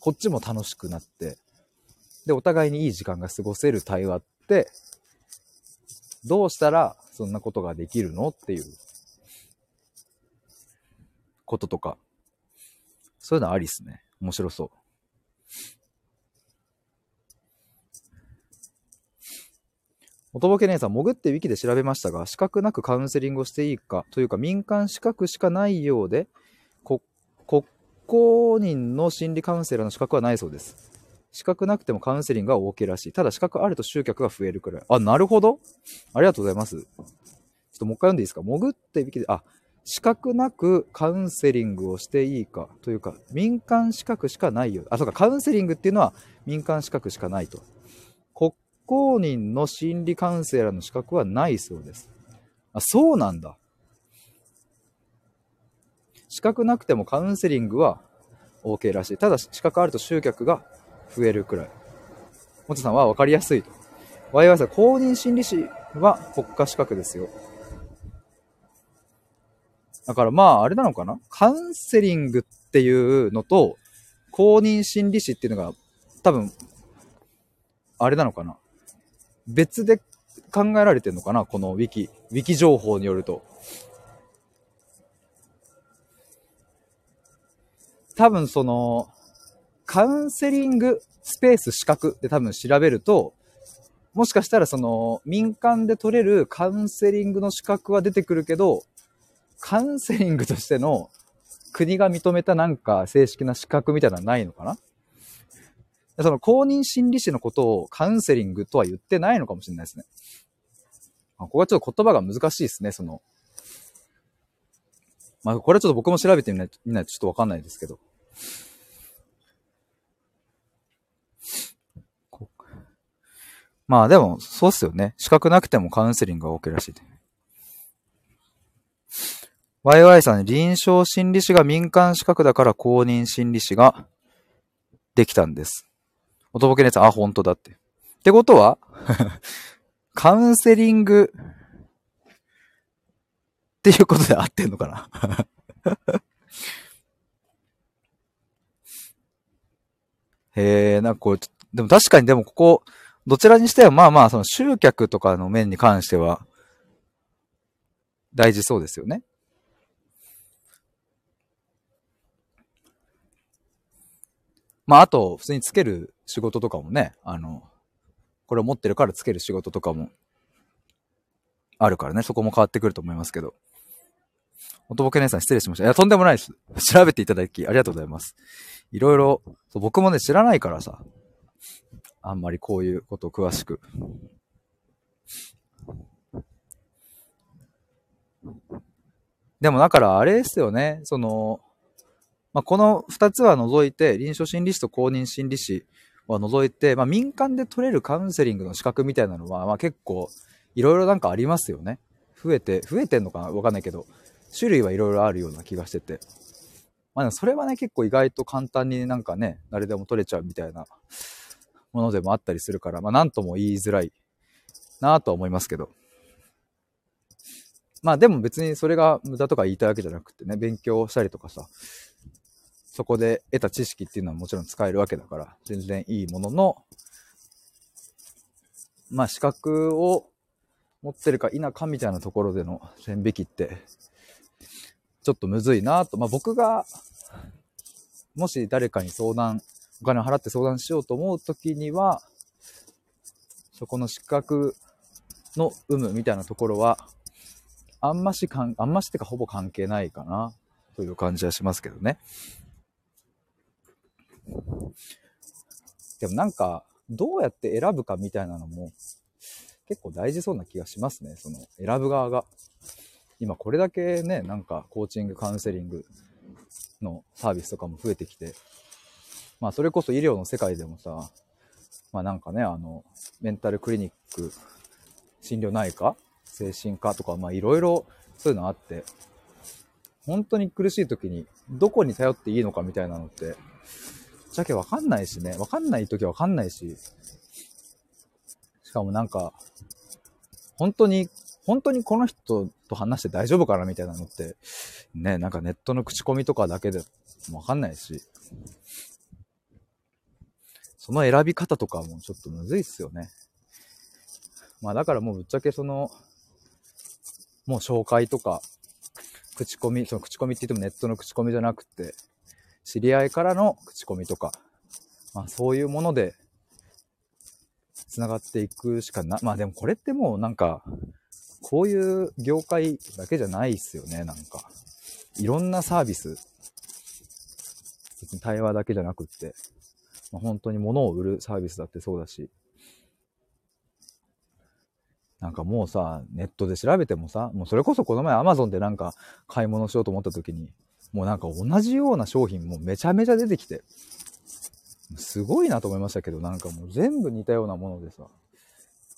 こっちも楽しくなって、で、お互いにいい時間が過ごせる対話って、どうしたらそんなことができるのっていうこととか、そういうのありっすね。面白そう。おとぼけ姉さん、潜ってウィキで調べましたが、資格なくカウンセリングをしていいか、というか民間資格しかないようで、国公認の心理カウンセラーの資格はないそうです。資格なくてもカウンセリングは OK らしい。ただ資格あると集客が増えるくらい。あ、なるほど。ありがとうございます。ちょっともう一回読んでいいですか？潜っていびきで、あ、資格なくカウンセリングをしていいかというか、民間資格しかないよ。あ、そうか、カウンセリングっていうのは民間資格しかないと。公認の心理カウンセラーの資格はないそうです。あ、そうなんだ。資格なくてもカウンセリングは OK らしい。ただ資格あると集客が増えるくらい。もちさんは分かりやすいと。YY さん、公認心理師は国家資格ですよ。だからまあ、あれなのかな？カウンセリングっていうのと、公認心理師っていうのが、多分、あれなのかな？別で考えられてるのかな？このウィキ、ウィキ情報によると。多分その、カウンセリングスペース資格で多分調べると、もしかしたらその民間で取れるカウンセリングの資格は出てくるけど、カウンセリングとしての国が認めたなんか正式な資格みたいなのはないのかな？その公認心理師のことをカウンセリングとは言ってないのかもしれないですね。ここはちょっと言葉が難しいですね、その。まあ、これはちょっと僕も調べてみないと、見ないとちょっとわかんないですけど。まあでも、そうっすよね。資格なくてもカウンセリングが OK らしい。YY さん、臨床心理士が民間資格だから公認心理士ができたんです。おとぼけのやつ、あ、本当だって。ってことは カウンセリングっていうことで合ってんのかな？へえ、なんかこう、でも確かにでもここ、どちらにしてもまあまあその集客とかの面に関しては大事そうですよね。まああと普通につける仕事とかもね、あの、これを持ってるからつける仕事とかもあるからね、そこも変わってくると思いますけど。おとぼけ姉さん失礼しました。いや、とんでもないです。調べていただきありがとうございます。いろいろ、僕もね、知らないからさ、あんまりこういうことを詳しく。でもだからあれですよね、その、まあ、この二つは除いて、臨床心理士と公認心理士は除いて、まあ、民間で取れるカウンセリングの資格みたいなのは、まあ、結構いろいろなんかありますよね。増えて、増えてんのかな？わかんないけど、種類はいろいろあるような気がしてて。まあでもそれはね、結構意外と簡単になんかね、誰でも取れちゃうみたいなものでもあったりするから、まあなんとも言いづらいなとは思いますけど。まあでも別にそれが無駄とか言いたいわけじゃなくてね、勉強したりとかさ、そこで得た知識っていうのはもちろん使えるわけだから、全然いいものの、まあ資格を持ってるか否かみたいなところでの線引きって、ちょっとむずいなと。まあ僕が、もし誰かに相談お金を払って相談しようと思うときには、そこの資格の有無みたいなところは、あんましかん、あんましってかほぼ関係ないかな、という感じはしますけどね。でもなんか、どうやって選ぶかみたいなのも、結構大事そうな気がしますね。その、選ぶ側が。今これだけね、なんかコーチング、カウンセリングのサービスとかも増えてきて、まあそれこそ医療の世界でもさ、まあなんかね、あの、メンタルクリニック、心療内科、精神科とか、まあいろいろそういうのあって、本当に苦しい時にどこに頼っていいのかみたいなのって、ちゃけわかんないしね、わかんない時はわかんないし、しかもなんか、本当に、本当にこの人と話して大丈夫かなみたいなのって、ね、なんかネットの口コミとかだけでもわかんないし、その選び方とかもちょっとむずいっすよね。まあだからもうぶっちゃけその、もう紹介とか、口コミ、その口コミって言ってもネットの口コミじゃなくて、知り合いからの口コミとか、まあそういうもので、繋がっていくしかな、まあでもこれってもうなんか、こういう業界だけじゃないっすよね、なんか。いろんなサービス。別に対話だけじゃなくって、まあ、本当に物を売るサービスだってそうだし、なんかもうさ、ネットで調べてもさ、もうそれこそこの前 Amazon でなんか買い物しようと思った時に、もうなんか同じような商品もめちゃめちゃ出てきて、すごいなと思いましたけど、なんかもう全部似たようなものでさ、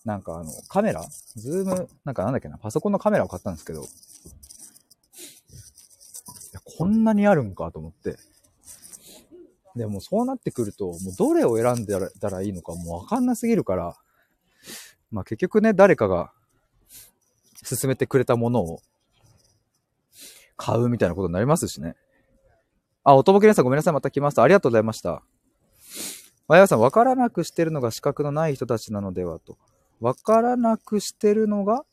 なんかあの、カメラ？ズーム、なんかなんだっけな、パソコンのカメラを買ったんですけど、いやこんなにあるんかと思って、でもそうなってくると、もうどれを選んでたらいいのかもうわかんなすぎるから、まあ結局ね、誰かが勧めてくれたものを買うみたいなことになりますしね。あ、おとぼけ姉さんごめんなさい。また来ました。ありがとうございました。わやさん、わからなくしてるのが資格のない人たちなのではと。わからなくしてるのが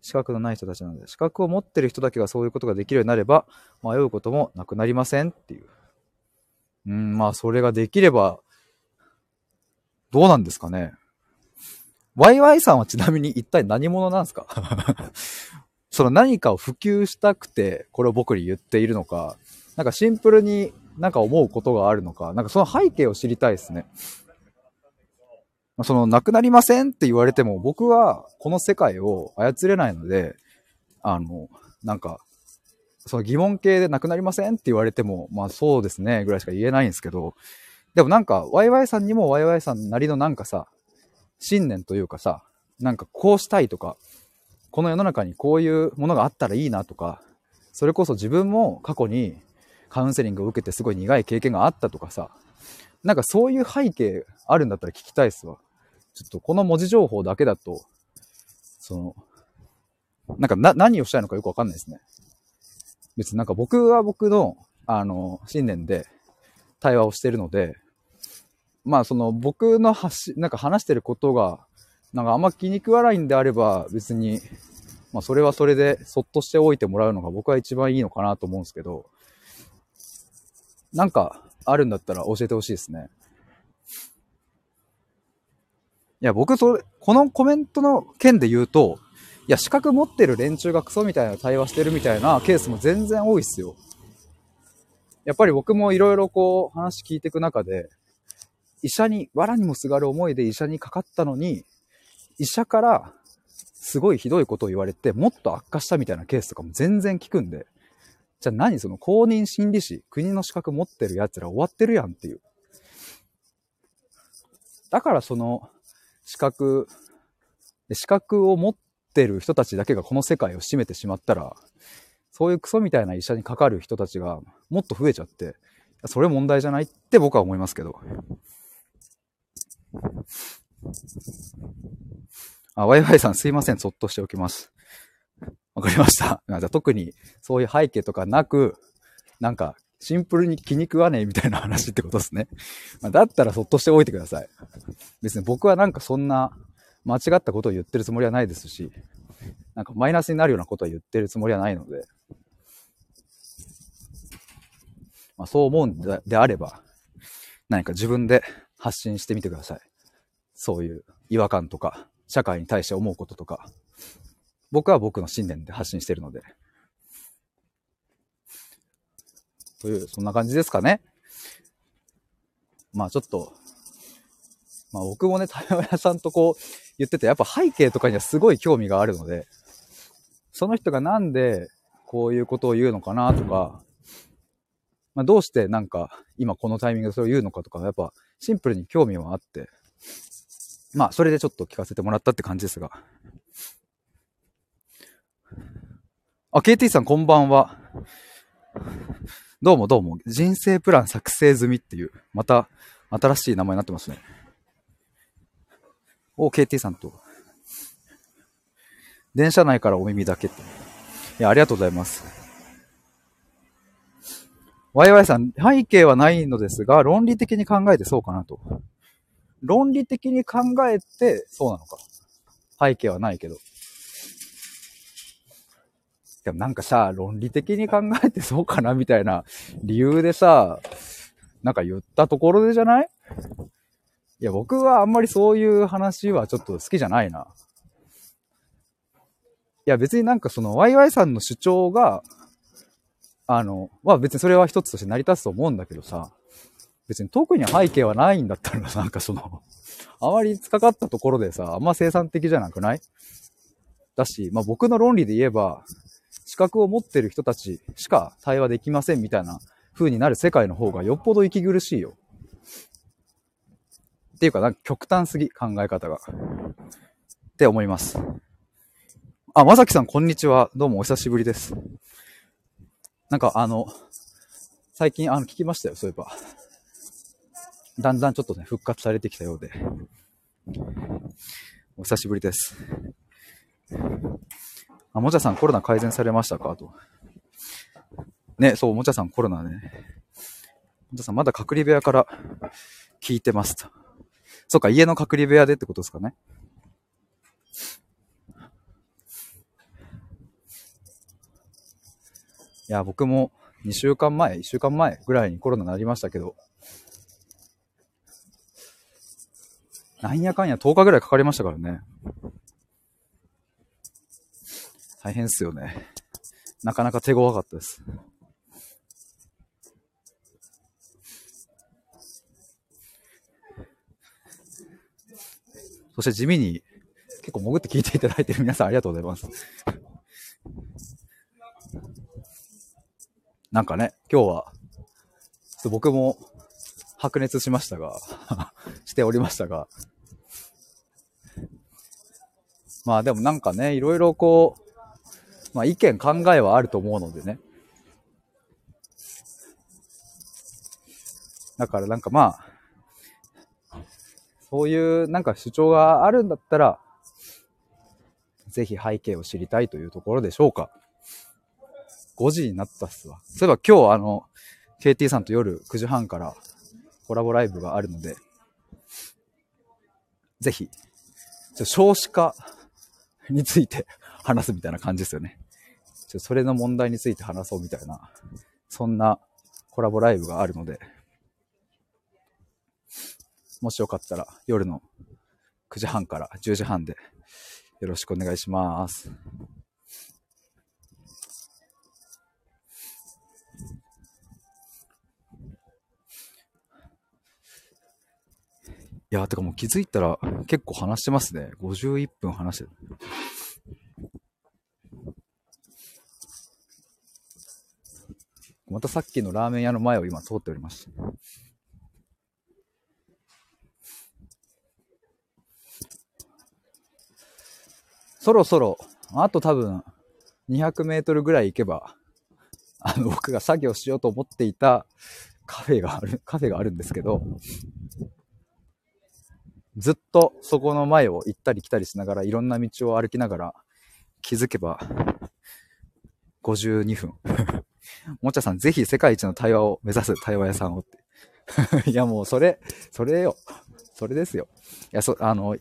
資格のない人たちなので、資格を持ってる人だけがそういうことができるようになれば、迷うこともなくなりませんっていう。うん、まあ、それができれば、どうなんですかね。ワイワイさんはちなみに一体何者なんですか？その何かを普及したくて、これを僕に言っているのか、なんかシンプルになんか思うことがあるのか、なんかその背景を知りたいですね。その、なくなりませんって言われても、僕はこの世界を操れないので、あの、なんか、その疑問形でなくなりませんって言われても、まあそうですね、ぐらいしか言えないんですけど、でもなんか、ワイワイさんにもワイワイさんなりのなんかさ、信念というかさ、なんかこうしたいとか、この世の中にこういうものがあったらいいなとか、それこそ自分も過去にカウンセリングを受けてすごい苦い経験があったとかさ、なんかそういう背景あるんだったら聞きたいっすわ。ちょっとこの文字情報だけだと、その、なんかな、何をしたいのかよくわかんないですね。別になんか僕は僕の、あの、信念で対話をしてるので、まあその僕の発なんか話してることが、なんかあんま気に食わないんであれば別に、まあそれはそれでそっとしておいてもらうのが僕は一番いいのかなと思うんですけど、なんかあるんだったら教えてほしいですね。いや、僕それ、このコメントの件で言うと、いや、資格持ってる連中がクソみたいな対話してるみたいなケースも全然多いっすよ。やっぱり僕もいろいろこう話聞いていく中で、医者に、藁にもすがる思いで医者にかかったのに、医者からすごいひどいことを言われて、もっと悪化したみたいなケースとかも全然聞くんで、じゃあ何その公認心理師、国の資格持ってる奴ら終わってるやんっていう。だからその資格、資格を持ってる人たちだけがこの世界を占めてしまったら、そういうクソみたいな医者にかかる人たちがもっと増えちゃって、それ問題じゃないって僕は思いますけど。あ、ワイワイさんすいません。そっとしておきます。わかりました。じゃあ特にそういう背景とかなく、なんかシンプルに気に食わねえみたいな話ってことですね。ま、だったらそっとしておいてください。別に僕はなんかそんな間違ったことを言ってるつもりはないですし、なんかマイナスになるようなことは言ってるつもりはないので、まあ、そう思うんであれば、何か自分で発信してみてください。そういう違和感とか、社会に対して思うこととか、僕は僕の信念で発信してるので。という、そんな感じですかね。まあちょっと、まあ僕もね、台湾屋さんとこう言ってて、やっぱ背景とかにはすごい興味があるので、その人がなんでこういうことを言うのかなとか、まあどうしてなんか今このタイミングでそれを言うのかとか、やっぱシンプルに興味はあって、まあそれでちょっと聞かせてもらったって感じですが。あ、KT さんこんばんは。どうもどうも。人生プラン作成済みっていう、また新しい名前になってますね。お、KT さんと。電車内からお耳だけって。いや、ありがとうございます。ワイワイさん、背景はないのですが、論理的に考えてそうかなと。論理的に考えてそうなのか。背景はないけど。でもなんかさ、論理的に考えてそうかなみたいな理由でさ、なんか言ったところでじゃない？いや、僕はあんまりそういう話はちょっと好きじゃないな。いや、別になんかその、ワイワイさんの主張が、あの、まあ別にそれは一つとして成り立つと思うんだけどさ、別に特に背景はないんだったら、なんかその、あまり突っかかったところでさ、あんま生産的じゃなくない？だし、まあ僕の論理で言えば、資格を持ってる人たちしか対話できませんみたいな風になる世界の方がよっぽど息苦しいよ。っていうか、なんか極端すぎ、考え方が。って思います。あ、まさきさん、こんにちは。どうもお久しぶりです。なんか、あの、最近、あの、聞きましたよ、そういえば。だんだんちょっとね、復活されてきたようで。お久しぶりです。あ、もちゃさん、コロナ改善されましたか？と。ね、そう、もちゃさん、コロナね。もちゃさん、まだ隔離部屋から聞いてますと。そっか、家の隔離部屋でってことですかね。いや、僕も2週間前、1週間前ぐらいにコロナになりましたけど、なんやかんや10日ぐらいかかりましたからね。大変っすよね。なかなか手強かったです。そして地味に結構潜って聞いていただいてる皆さんありがとうございます。なんかね、今日は、僕も白熱しましたが しておりましたが、まあでもなんかね、いろいろこう、まあ意見考えはあると思うのでね。だからなんかまあ、そういうなんか主張があるんだったら、ぜひ背景を知りたいというところでしょうか。5時になったっすわ。そういえば今日あの、KT さんと夜9時半からコラボライブがあるので、ぜひ、少子化について話すみたいな感じですよね。ちょそれの問題について話そうみたいな、そんなコラボライブがあるので、もしよかったら夜の9時半から10時半でよろしくお願いします。いや、てかもう気づいたら結構話してますね。51分話してる。またさっきのラーメン屋の前を今通っております。そろそろ、あと多分200メートルぐらい行けば、あの、僕が作業しようと思っていたカフェがある、カフェがあるんですけど、ずっとそこの前を行ったり来たりしながら、いろんな道を歩きながら、気づけば、52分。もちゃさん、ぜひ世界一の対話を目指す対話屋さんをって。いや、もうそれ、それよ。それですよ。いや、そ、あの、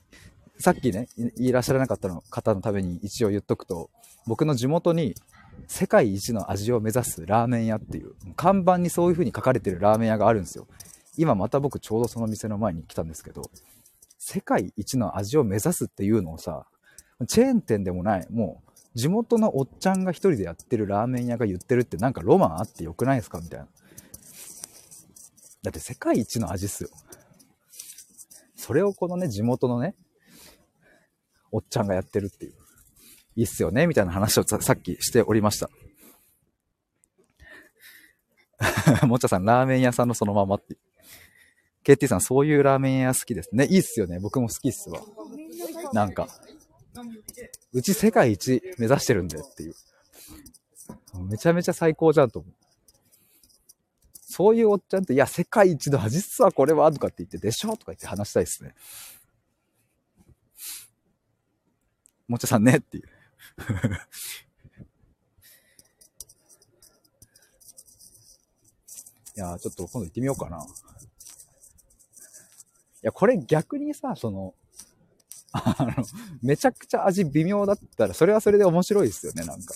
さっきね、いらっしゃらなかったの方のために一応言っとくと、僕の地元に世界一の味を目指すラーメン屋っていう、看板にそういう風に書かれてるラーメン屋があるんですよ。今また僕ちょうどその店の前に来たんですけど、世界一の味を目指すっていうのをさ、チェーン店でもない、もう地元のおっちゃんが一人でやってるラーメン屋が言ってるってなんかロマンあってよくないですか？みたいな。だって世界一の味っすよ。それをこのね、地元のね、おっちゃんがやってるっていう。いいっすよね？みたいな話をさっきしておりました。もっちゃさん、ラーメン屋さんのそのままって。KT さん、そういうラーメン屋好きですね。いいっすよね。僕も好きっすわ。なんか、うち世界一目指してるんだよっていう。めちゃめちゃ最高じゃんと思う。そういうおっちゃんって、いや、世界一の味っすわ、これは、とかって言って、でしょとか言って話したいですね。もちゃさんねっていう。いやちょっと今度行ってみようかな。いや、これ逆にさ、その、あの、めちゃくちゃ味微妙だったら、それはそれで面白いですよね、なんか。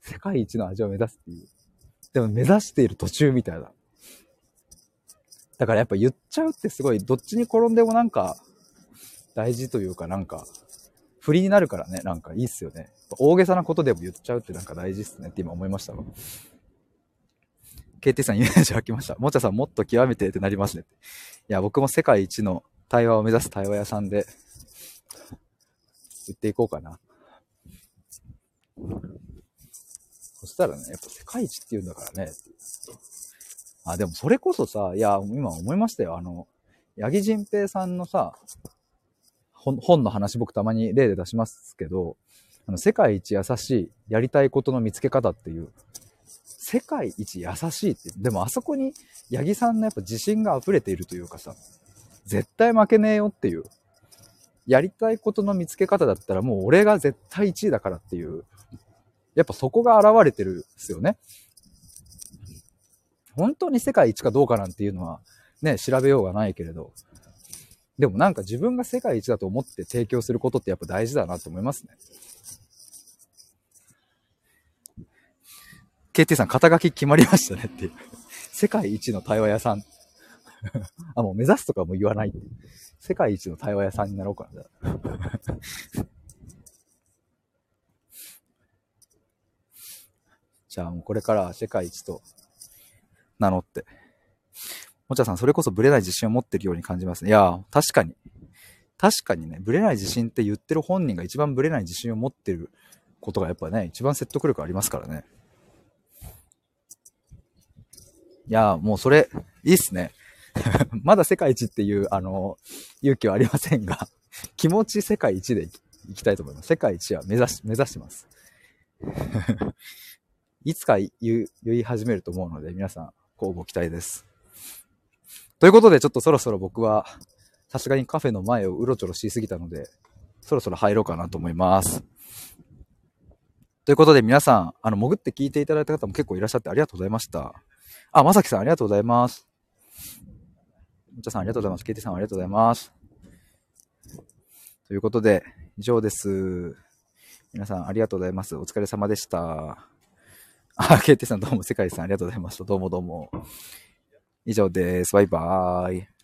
世界一の味を目指すっていう。でも目指している途中みたいな。だからやっぱ言っちゃうってすごい、どっちに転んでもなんか、大事というかなんか、振りになるからね、なんかいいっすよね。大げさなことでも言っちゃうってなんか大事っすねって今思いましたわ。KT さんイメージ湧きました。もちゃさんもっと極めてってなりますね。いや、僕も世界一の対話を目指す対話屋さんで、行っていこうかな。そしたらね、やっぱ世界一って言うんだからね。あ、でもそれこそさ、いや、今思いましたよ。あの、八木仁平さんのさ、本の話僕たまに例で出しますけど、あの、世界一優しいやりたいことの見つけ方っていう世界一優しいって、でもあそこに八木さんのやっぱ自信が溢れているというかさ、絶対負けねえよっていう、やりたいことの見つけ方だったらもう俺が絶対1位だからっていう、やっぱそこが現れてるんですよね。本当に世界一かどうかなんていうのはね、調べようがないけれど、でもなんか自分が世界一だと思って提供することってやっぱ大事だなと思いますね。KT さん、肩書き決まりましたねっていう。世界一の対話屋さん。あ、もう目指すとかも言わない。世界一の対話屋さんになろうかな。じゃあもうこれから世界一と名乗って。もちゃさん、それこそブレない自信を持ってるように感じますね。いや、確かに。確かにね、ブレない自信って言ってる本人が一番ブレない自信を持ってることがやっぱね、一番説得力ありますからね。いや、もうそれ、いいっすね。まだ世界一っていう、あの、勇気はありませんが、気持ち世界一でいきたいと思います。世界一は目指し、目指してます。いつか言い始めると思うので、皆さん、こうご期待です。ということで、ちょっとそろそろ僕は、さすがにカフェの前をうろちょろしすぎたので、そろそろ入ろうかなと思います。ということで、皆さん、あの、潜って聞いていただいた方も結構いらっしゃってありがとうございました。あ、まさきさんありがとうございます。むちゃさんありがとうございます。ケイティさんありがとうございます。ということで、以上です。皆さんありがとうございます。お疲れ様でした。あ、ケイティさんどうも、世界さんありがとうございました。どうもどうも。以上です。バイバーイ。